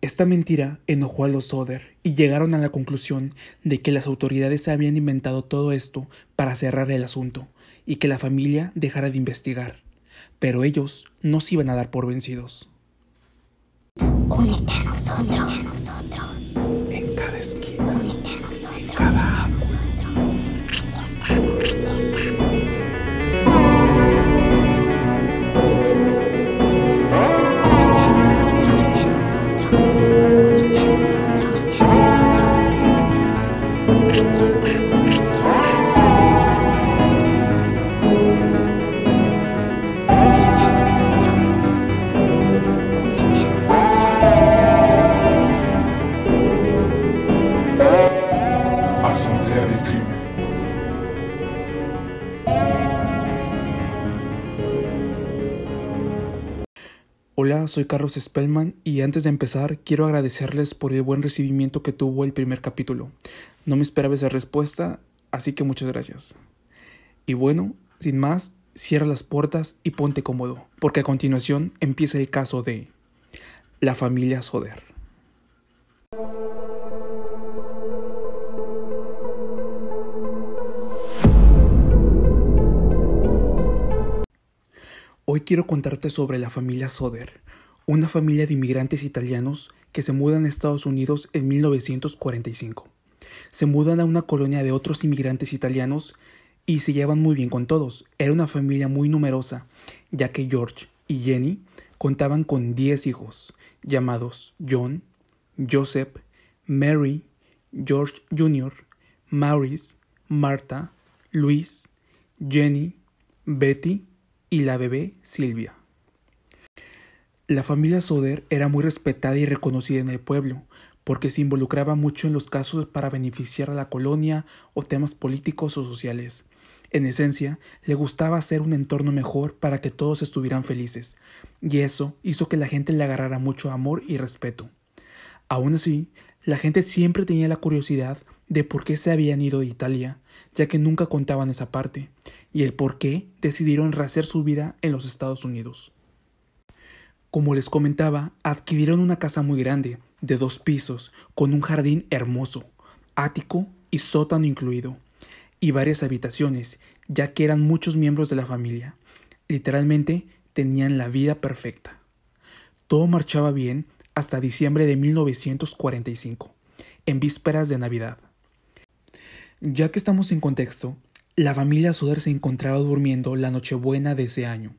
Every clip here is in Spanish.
Esta mentira enojó a los Soder y llegaron a la conclusión de que las autoridades habían inventado todo esto para cerrar el asunto y que la familia dejara de investigar. Pero ellos no se iban a dar por vencidos. Únete a nosotros. En cada esquina, en cada árbol. Asamblea Hola, soy Carlos Spellman y antes de empezar quiero agradecerles por el buen recibimiento que tuvo el primer capítulo. No me esperaba esa respuesta, así que muchas gracias. Y bueno, sin más, cierra las puertas y ponte cómodo, porque a continuación empieza el caso de la familia Soder. Hoy quiero contarte sobre la familia Soder, una familia de inmigrantes italianos que se mudan a Estados Unidos en 1945. Se mudan a una colonia de otros inmigrantes italianos y se llevan muy bien con todos. Era una familia muy numerosa, ya que George y Jenny contaban con 10 hijos, llamados John, Joseph, Mary, George Jr., Maurice, Martha, Luis, Jenny, Betty y la bebé Silvia. La familia Soder era muy respetada y reconocida en el pueblo, porque se involucraba mucho en los casos para beneficiar a la colonia o temas políticos o sociales. En esencia, le gustaba hacer un entorno mejor para que todos estuvieran felices, y eso hizo que la gente le agarrara mucho amor y respeto. Aún así, la gente siempre tenía la curiosidad de por qué se habían ido de Italia, ya que nunca contaban esa parte, y el por qué decidieron rehacer su vida en los Estados Unidos. Como les comentaba, adquirieron una casa muy grande, de dos pisos, con un jardín hermoso, ático y sótano incluido, y varias habitaciones, ya que eran muchos miembros de la familia. Literalmente tenían la vida perfecta. Todo marchaba bien hasta diciembre de 1945, en vísperas de Navidad. Ya que estamos en contexto, la familia Soder se encontraba durmiendo la Nochebuena de ese año.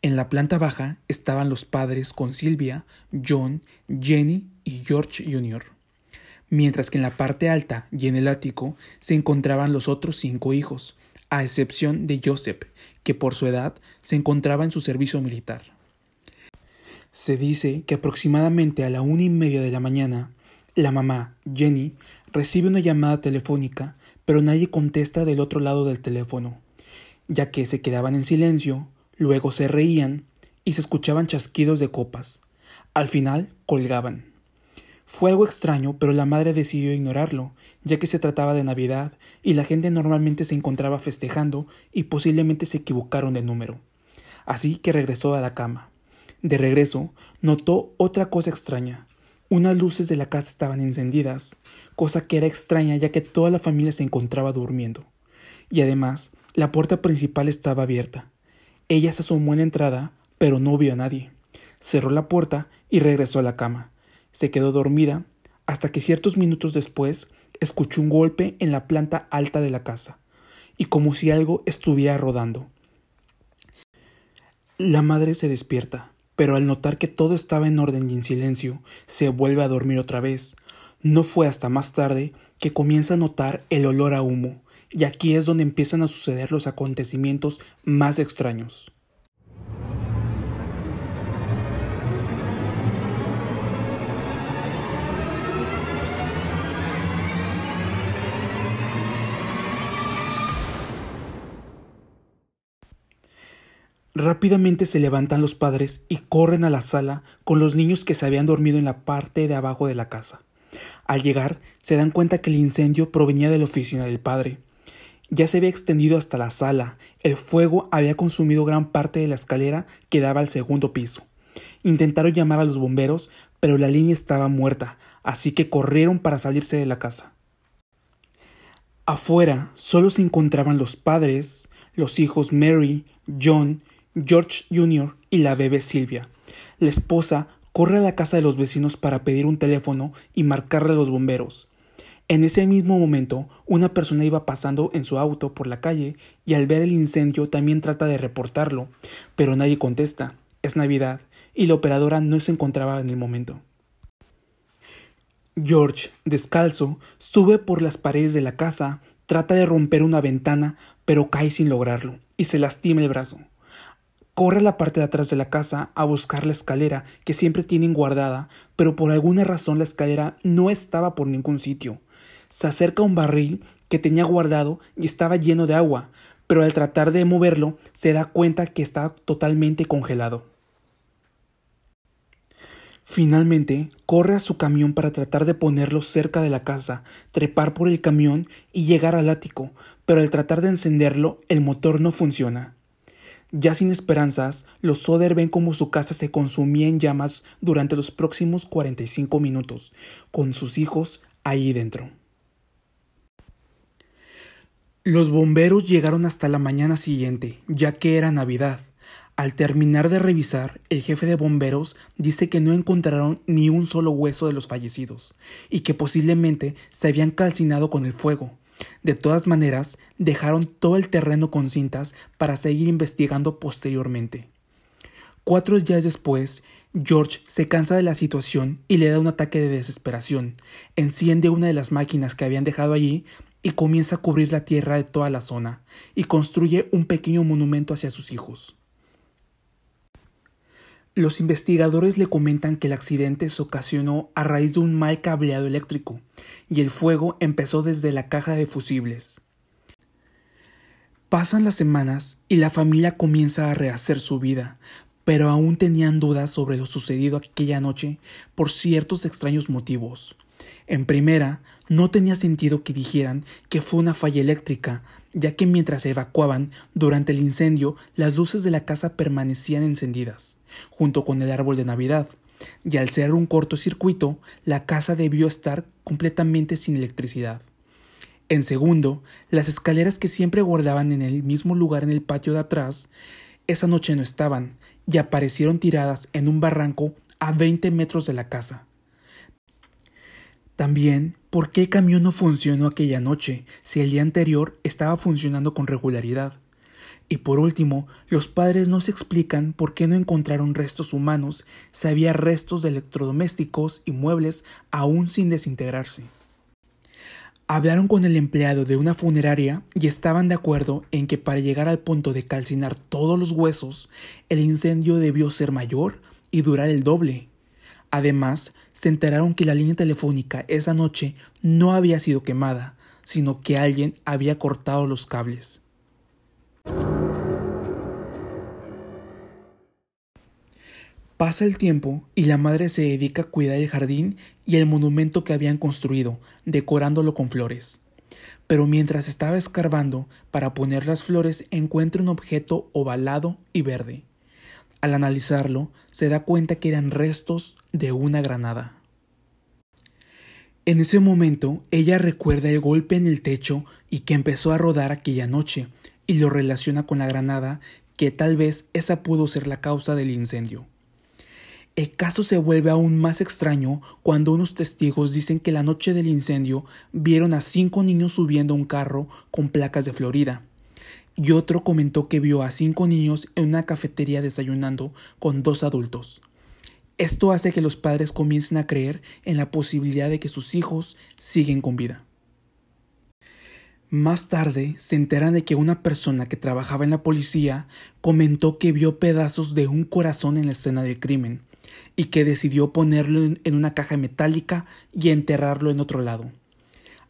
En la planta baja estaban los padres con Silvia, John, Jenny y George Jr., mientras que en la parte alta y en el ático se encontraban los otros cinco hijos, a excepción de Joseph, que por su edad se encontraba en su servicio militar. Se dice que aproximadamente a la una y media de la mañana, la mamá, Jenny, recibe una llamada telefónica, pero nadie contesta del otro lado del teléfono, ya que se quedaban en silencio, luego se reían y se escuchaban chasquidos de copas. Al final colgaban. Fue algo extraño, pero la madre decidió ignorarlo, ya que se trataba de Navidad y la gente normalmente se encontraba festejando y posiblemente se equivocaron de número. Así que regresó a la cama. De regreso, notó otra cosa extraña. Unas luces de la casa estaban encendidas, cosa que era extraña ya que toda la familia se encontraba durmiendo. Y además, la puerta principal estaba abierta. Ella se asomó en la entrada, pero no vio a nadie. Cerró la puerta y regresó a la cama. Se quedó dormida hasta que ciertos minutos después escuchó un golpe en la planta alta de la casa, y como si algo estuviera rodando. La madre se despierta, pero al notar que todo estaba en orden y en silencio, se vuelve a dormir otra vez. No fue hasta más tarde que comienza a notar el olor a humo, y aquí es donde empiezan a suceder los acontecimientos más extraños. Rápidamente se levantan los padres y corren a la sala con los niños que se habían dormido en la parte de abajo de la casa. Al llegar, se dan cuenta que el incendio provenía de la oficina del padre. Ya se había extendido hasta la sala, el fuego había consumido gran parte de la escalera que daba al segundo piso. Intentaron llamar a los bomberos, pero la línea estaba muerta, así que corrieron para salirse de la casa. Afuera solo se encontraban los padres, los hijos Mary, John, George Jr. y la bebé Silvia. La esposa corre a la casa de los vecinos para pedir un teléfono y marcarle a los bomberos. En ese mismo momento, una persona iba pasando en su auto por la calle y al ver el incendio también trata de reportarlo, pero nadie contesta. Es Navidad y la operadora no se encontraba en el momento. George, descalzo, sube por las paredes de la casa, trata de romper una ventana, pero cae sin lograrlo y se lastima el brazo. Corre a la parte de atrás de la casa a buscar la escalera que siempre tienen guardada, pero por alguna razón la escalera no estaba por ningún sitio. Se acerca a un barril que tenía guardado y estaba lleno de agua, pero al tratar de moverlo se da cuenta que está totalmente congelado. Finalmente, corre a su camión para tratar de ponerlo cerca de la casa, trepar por el camión y llegar al ático, pero al tratar de encenderlo, el motor no funciona. Ya sin esperanzas, los Soder ven como su casa se consumía en llamas durante los próximos 45 minutos, con sus hijos ahí dentro. Los bomberos llegaron hasta la mañana siguiente, ya que era Navidad. Al terminar de revisar, el jefe de bomberos dice que no encontraron ni un solo hueso de los fallecidos y que posiblemente se habían calcinado con el fuego. De todas maneras, dejaron todo el terreno con cintas para seguir investigando posteriormente. Cuatro días después, George se cansa de la situación y le da un ataque de desesperación. Enciende una de las máquinas que habían dejado allí y comienza a cubrir la tierra de toda la zona, y construye un pequeño monumento hacia sus hijos. Los investigadores le comentan que el accidente se ocasionó a raíz de un mal cableado eléctrico y el fuego empezó desde la caja de fusibles. Pasan las semanas y la familia comienza a rehacer su vida, pero aún tenían dudas sobre lo sucedido aquella noche por ciertos extraños motivos. En primera, no tenía sentido que dijeran que fue una falla eléctrica, ya que mientras evacuaban durante el incendio las luces de la casa permanecían encendidas, junto con el árbol de Navidad, y al ser un cortocircuito, la casa debió estar completamente sin electricidad. En segundo, las escaleras que siempre guardaban en el mismo lugar en el patio de atrás, esa noche no estaban, y aparecieron tiradas en un barranco a 20 metros de la casa. También, ¿por qué el camión no funcionó aquella noche si el día anterior estaba funcionando con regularidad? Y por último, los padres no se explican por qué no encontraron restos humanos si había restos de electrodomésticos y muebles aún sin desintegrarse. Hablaron con el empleado de una funeraria y estaban de acuerdo en que para llegar al punto de calcinar todos los huesos, el incendio debió ser mayor y durar el doble. Además, se enteraron que la línea telefónica esa noche no había sido quemada, sino que alguien había cortado los cables. Pasa el tiempo y la madre se dedica a cuidar el jardín y el monumento que habían construido, decorándolo con flores. Pero mientras estaba escarbando para poner las flores encuentra un objeto ovalado y verde. Al analizarlo, se da cuenta que eran restos de una granada. En ese momento, ella recuerda el golpe en el techo y que empezó a rodar aquella noche, y lo relaciona con la granada, que tal vez esa pudo ser la causa del incendio. El caso se vuelve aún más extraño cuando unos testigos dicen que la noche del incendio vieron a cinco niños subiendo a un carro con placas de Florida y otro comentó que vio a cinco niños en una cafetería desayunando con dos adultos. Esto hace que los padres comiencen a creer en la posibilidad de que sus hijos siguen con vida. Más tarde se enteran de que una persona que trabajaba en la policía comentó que vio pedazos de un corazón en la escena del crimen y que decidió ponerlo en una caja metálica y enterrarlo en otro lado.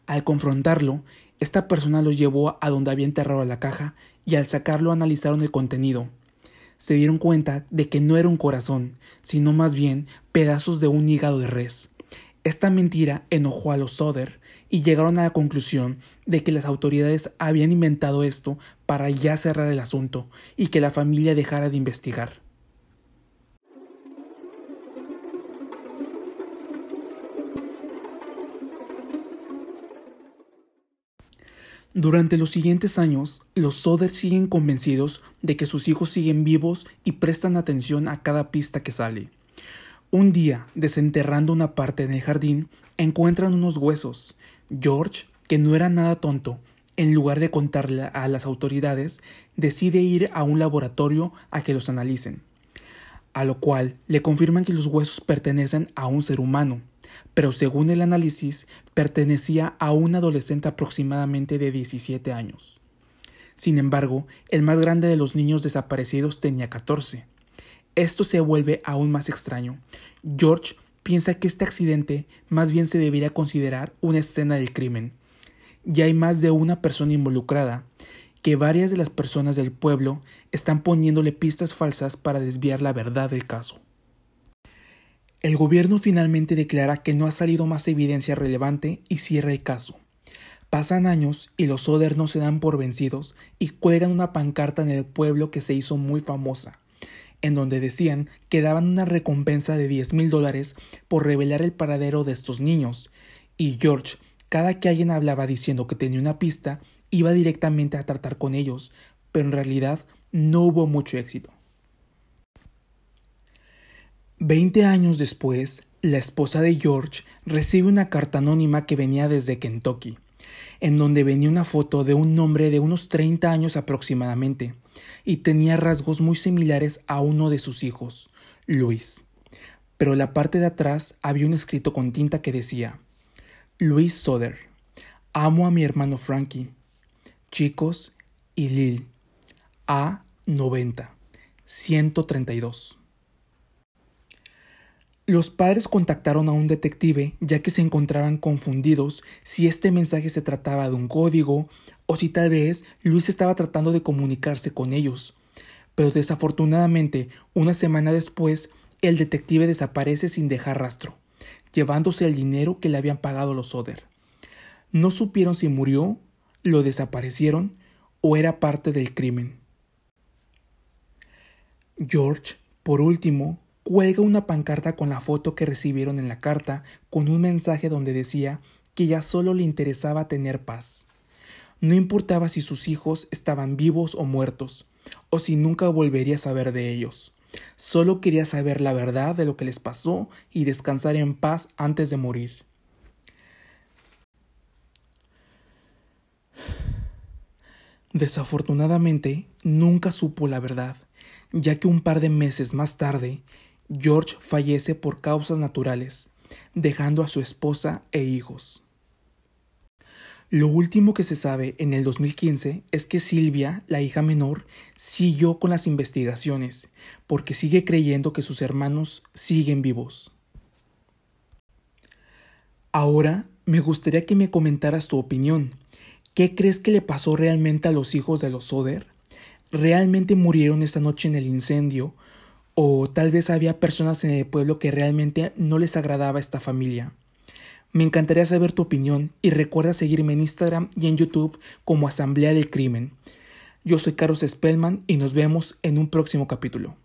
Al confrontarlo, esta persona los llevó a donde había enterrado la caja y al sacarlo analizaron el contenido. Se dieron cuenta de que no era un corazón, sino más bien pedazos de un hígado de res. Esta mentira enojó a los Soder y llegaron a la conclusión de que las autoridades habían inventado esto para ya cerrar el asunto y que la familia dejara de investigar. Durante los siguientes años, los Soder siguen convencidos de que sus hijos siguen vivos y prestan atención a cada pista que sale. Un día, desenterrando una parte en el jardín, encuentran unos huesos. George, que no era nada tonto, en lugar de contarle a las autoridades, decide ir a un laboratorio a que los analicen. A lo cual le confirman que los huesos pertenecen a un ser humano pero según el análisis pertenecía a un adolescente aproximadamente de 17 años. Sin embargo, el más grande de los niños desaparecidos tenía 14. Esto se vuelve aún más extraño. George piensa que este accidente más bien se debería considerar una escena del crimen. Ya hay más de una persona involucrada, que varias de las personas del pueblo están poniéndole pistas falsas para desviar la verdad del caso. El gobierno finalmente declara que no ha salido más evidencia relevante y cierra el caso. Pasan años y los Soder no se dan por vencidos y cuelgan una pancarta en el pueblo que se hizo muy famosa, en donde decían que daban una recompensa de 10 mil dólares por revelar el paradero de estos niños, y George, cada que alguien hablaba diciendo que tenía una pista, iba directamente a tratar con ellos, pero en realidad no hubo mucho éxito. Veinte años después, la esposa de George recibe una carta anónima que venía desde Kentucky, en donde venía una foto de un hombre de unos 30 años aproximadamente, y tenía rasgos muy similares a uno de sus hijos, Luis. Pero en la parte de atrás había un escrito con tinta que decía Luis Soder, amo a mi hermano Frankie, chicos y Lil, A 90, 132. Los padres contactaron a un detective ya que se encontraban confundidos si este mensaje se trataba de un código o si tal vez Luis estaba tratando de comunicarse con ellos. Pero desafortunadamente, una semana después, el detective desaparece sin dejar rastro, llevándose el dinero que le habían pagado los Oder. No supieron si murió, lo desaparecieron o era parte del crimen. George, por último, cuelga una pancarta con la foto que recibieron en la carta, con un mensaje donde decía que ya solo le interesaba tener paz. No importaba si sus hijos estaban vivos o muertos, o si nunca volvería a saber de ellos. Solo quería saber la verdad de lo que les pasó y descansar en paz antes de morir. Desafortunadamente, nunca supo la verdad, ya que un par de meses más tarde, George fallece por causas naturales, dejando a su esposa e hijos. Lo último que se sabe en el 2015 es que Silvia, la hija menor, siguió con las investigaciones, porque sigue creyendo que sus hermanos siguen vivos. Ahora me gustaría que me comentaras tu opinión. ¿Qué crees que le pasó realmente a los hijos de los Soder? ¿Realmente murieron esta noche en el incendio o tal vez había personas en el pueblo que realmente no les agradaba esta familia. Me encantaría saber tu opinión y recuerda seguirme en Instagram y en YouTube como Asamblea del Crimen. Yo soy Carlos Spellman y nos vemos en un próximo capítulo.